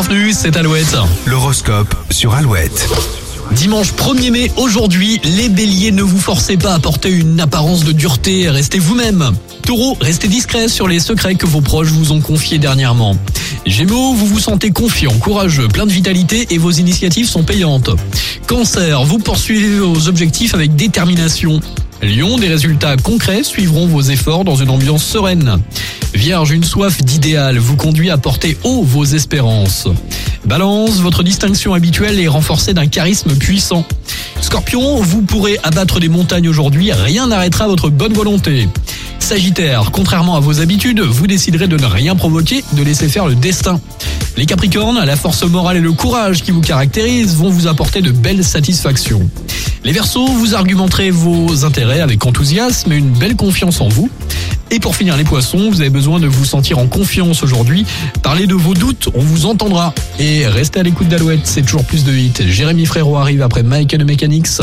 bienvenue, c'est Alouette. L'horoscope sur Alouette. Dimanche 1er mai, aujourd'hui, les béliers, ne vous forcez pas à porter une apparence de dureté, restez vous-même. Taureau, restez discret sur les secrets que vos proches vous ont confiés dernièrement. Gémeaux, vous vous sentez confiant, courageux, plein de vitalité et vos initiatives sont payantes. Cancer, vous poursuivez vos objectifs avec détermination. Lion, des résultats concrets suivront vos efforts dans une ambiance sereine. Vierge, une soif d'idéal vous conduit à porter haut vos espérances. Balance, votre distinction habituelle est renforcée d'un charisme puissant. Scorpion, vous pourrez abattre des montagnes aujourd'hui, rien n'arrêtera votre bonne volonté. Sagittaire, contrairement à vos habitudes, vous déciderez de ne rien provoquer, de laisser faire le destin. Les Capricornes, la force morale et le courage qui vous caractérisent vont vous apporter de belles satisfactions. Les Verseaux, vous argumenterez vos intérêts avec enthousiasme et une belle confiance en vous. Et pour finir les poissons, vous avez besoin de vous sentir en confiance aujourd'hui. Parlez de vos doutes, on vous entendra. Et restez à l'écoute d'Alouette, c'est toujours plus de hits. Jérémy Frérot arrive après Michael Mechanics.